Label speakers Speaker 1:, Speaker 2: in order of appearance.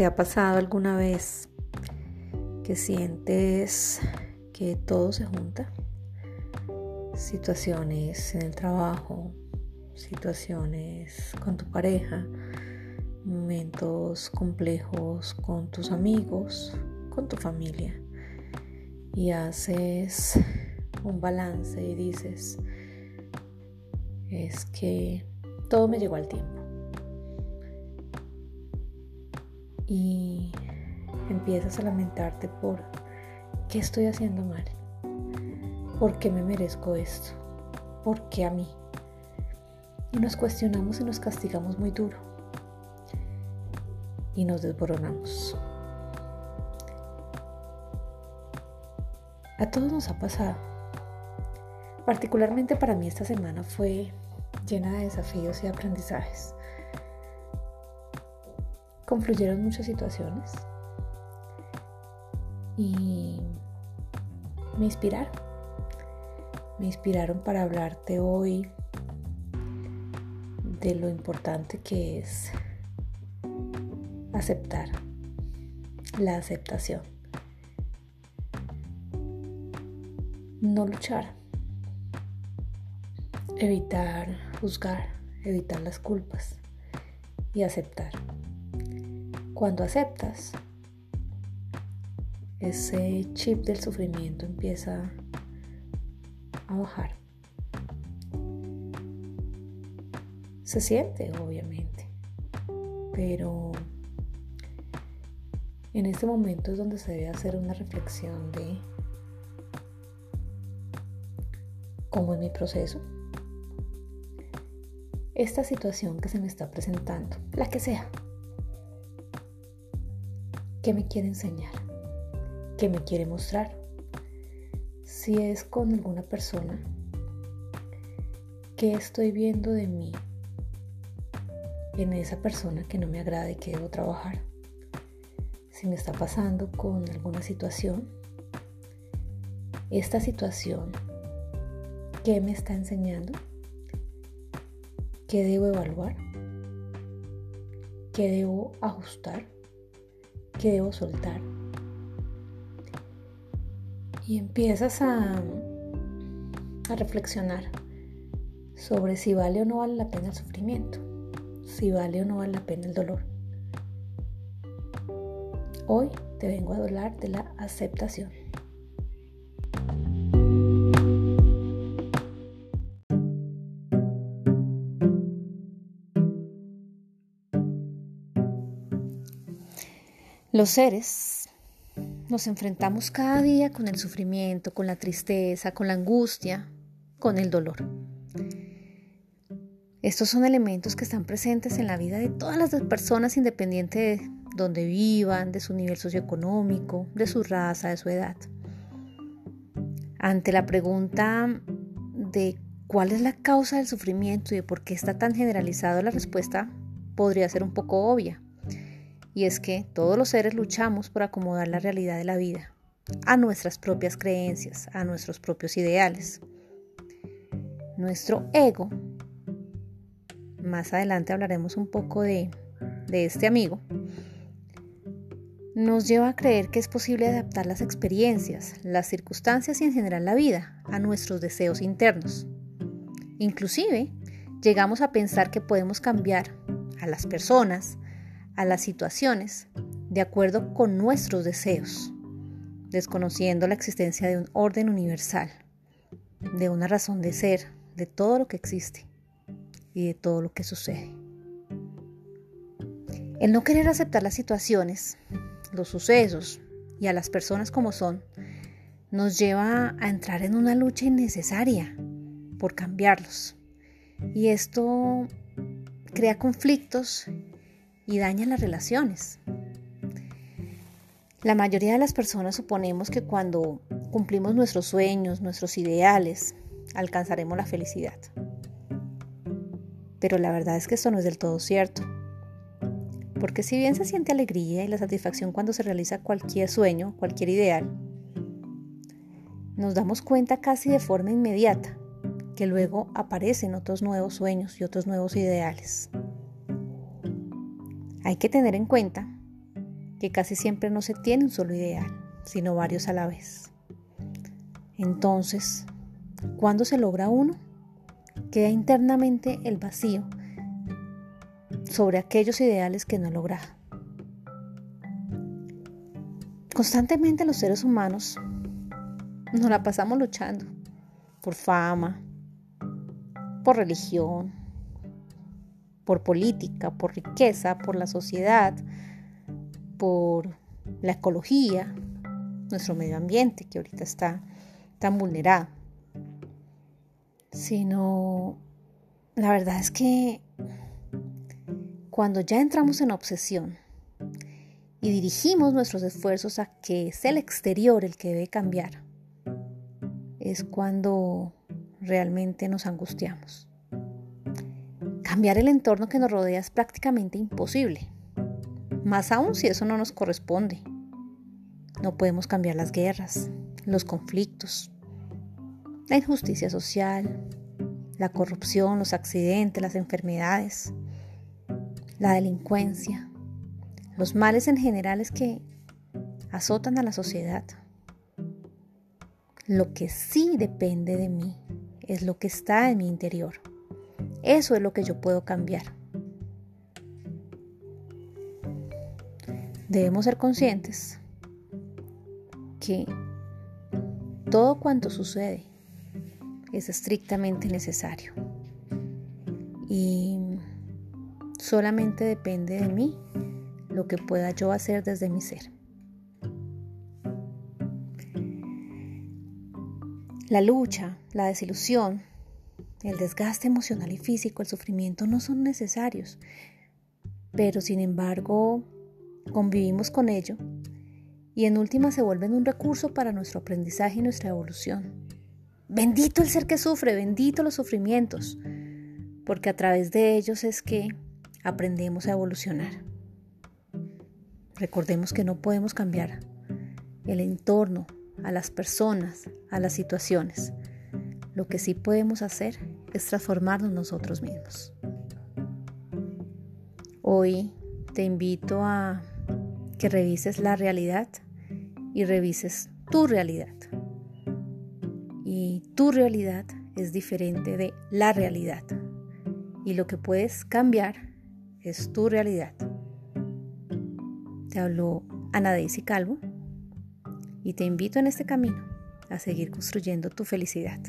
Speaker 1: ¿Te ha pasado alguna vez que sientes que todo se junta? Situaciones en el trabajo, situaciones con tu pareja, momentos complejos con tus amigos, con tu familia. Y haces un balance y dices, es que todo me llegó al tiempo. Y empiezas a lamentarte por qué estoy haciendo mal, por qué me merezco esto, por qué a mí. Y nos cuestionamos y nos castigamos muy duro. Y nos desboronamos. A todos nos ha pasado. Particularmente para mí esta semana fue llena de desafíos y aprendizajes. Confluyeron muchas situaciones y me inspiraron. Me inspiraron para hablarte hoy de lo importante que es aceptar, la aceptación. No luchar, evitar juzgar, evitar las culpas y aceptar. Cuando aceptas, ese chip del sufrimiento empieza a bajar. Se siente, obviamente, pero en este momento es donde se debe hacer una reflexión de cómo es mi proceso, esta situación que se me está presentando, la que sea. ¿Qué me quiere enseñar? ¿Qué me quiere mostrar? Si es con alguna persona, ¿qué estoy viendo de mí en esa persona que no me agrada y que debo trabajar? Si me está pasando con alguna situación, esta situación, ¿qué me está enseñando? ¿Qué debo evaluar? ¿Qué debo ajustar? ¿Qué debo soltar? Y empiezas a, a reflexionar sobre si vale o no vale la pena el sufrimiento, si vale o no vale la pena el dolor. Hoy te vengo a hablar de la aceptación. Los seres nos enfrentamos cada día con el sufrimiento, con la tristeza, con la angustia, con el dolor. Estos son elementos que están presentes en la vida de todas las personas independiente de donde vivan, de su nivel socioeconómico, de su raza, de su edad. Ante la pregunta de cuál es la causa del sufrimiento y de por qué está tan generalizado, la respuesta podría ser un poco obvia y es que todos los seres luchamos por acomodar la realidad de la vida a nuestras propias creencias, a nuestros propios ideales. Nuestro ego, más adelante hablaremos un poco de, de este amigo, nos lleva a creer que es posible adaptar las experiencias, las circunstancias y en general la vida a nuestros deseos internos. Inclusive, llegamos a pensar que podemos cambiar a las personas, a las situaciones de acuerdo con nuestros deseos, desconociendo la existencia de un orden universal, de una razón de ser, de todo lo que existe y de todo lo que sucede. El no querer aceptar las situaciones, los sucesos y a las personas como son, nos lleva a entrar en una lucha innecesaria por cambiarlos. Y esto crea conflictos y dañan las relaciones. La mayoría de las personas suponemos que cuando cumplimos nuestros sueños, nuestros ideales, alcanzaremos la felicidad. Pero la verdad es que esto no es del todo cierto. Porque si bien se siente alegría y la satisfacción cuando se realiza cualquier sueño, cualquier ideal, nos damos cuenta casi de forma inmediata que luego aparecen otros nuevos sueños y otros nuevos ideales. Hay que tener en cuenta que casi siempre no se tiene un solo ideal, sino varios a la vez. Entonces, cuando se logra uno, queda internamente el vacío sobre aquellos ideales que no logra. Constantemente los seres humanos nos la pasamos luchando por fama, por religión, por política, por riqueza, por la sociedad, por la ecología, nuestro medio ambiente que ahorita está tan vulnerado. Sino, la verdad es que cuando ya entramos en obsesión y dirigimos nuestros esfuerzos a que es el exterior el que debe cambiar, es cuando realmente nos angustiamos. Cambiar el entorno que nos rodea es prácticamente imposible, más aún si eso no nos corresponde. No podemos cambiar las guerras, los conflictos, la injusticia social, la corrupción, los accidentes, las enfermedades, la delincuencia, los males en generales que azotan a la sociedad. Lo que sí depende de mí es lo que está en mi interior. Eso es lo que yo puedo cambiar. Debemos ser conscientes que todo cuanto sucede es estrictamente necesario y solamente depende de mí lo que pueda yo hacer desde mi ser. La lucha, la desilusión, el desgaste emocional y físico, el sufrimiento no son necesarios, pero sin embargo convivimos con ello y en última se vuelven un recurso para nuestro aprendizaje y nuestra evolución. Bendito el ser que sufre, bendito los sufrimientos, porque a través de ellos es que aprendemos a evolucionar. Recordemos que no podemos cambiar el entorno, a las personas, a las situaciones. Lo que sí podemos hacer es transformarnos nosotros mismos. Hoy te invito a que revises la realidad y revises tu realidad. Y tu realidad es diferente de la realidad. Y lo que puedes cambiar es tu realidad. Te habló Ana Daisy Calvo y te invito en este camino a seguir construyendo tu felicidad.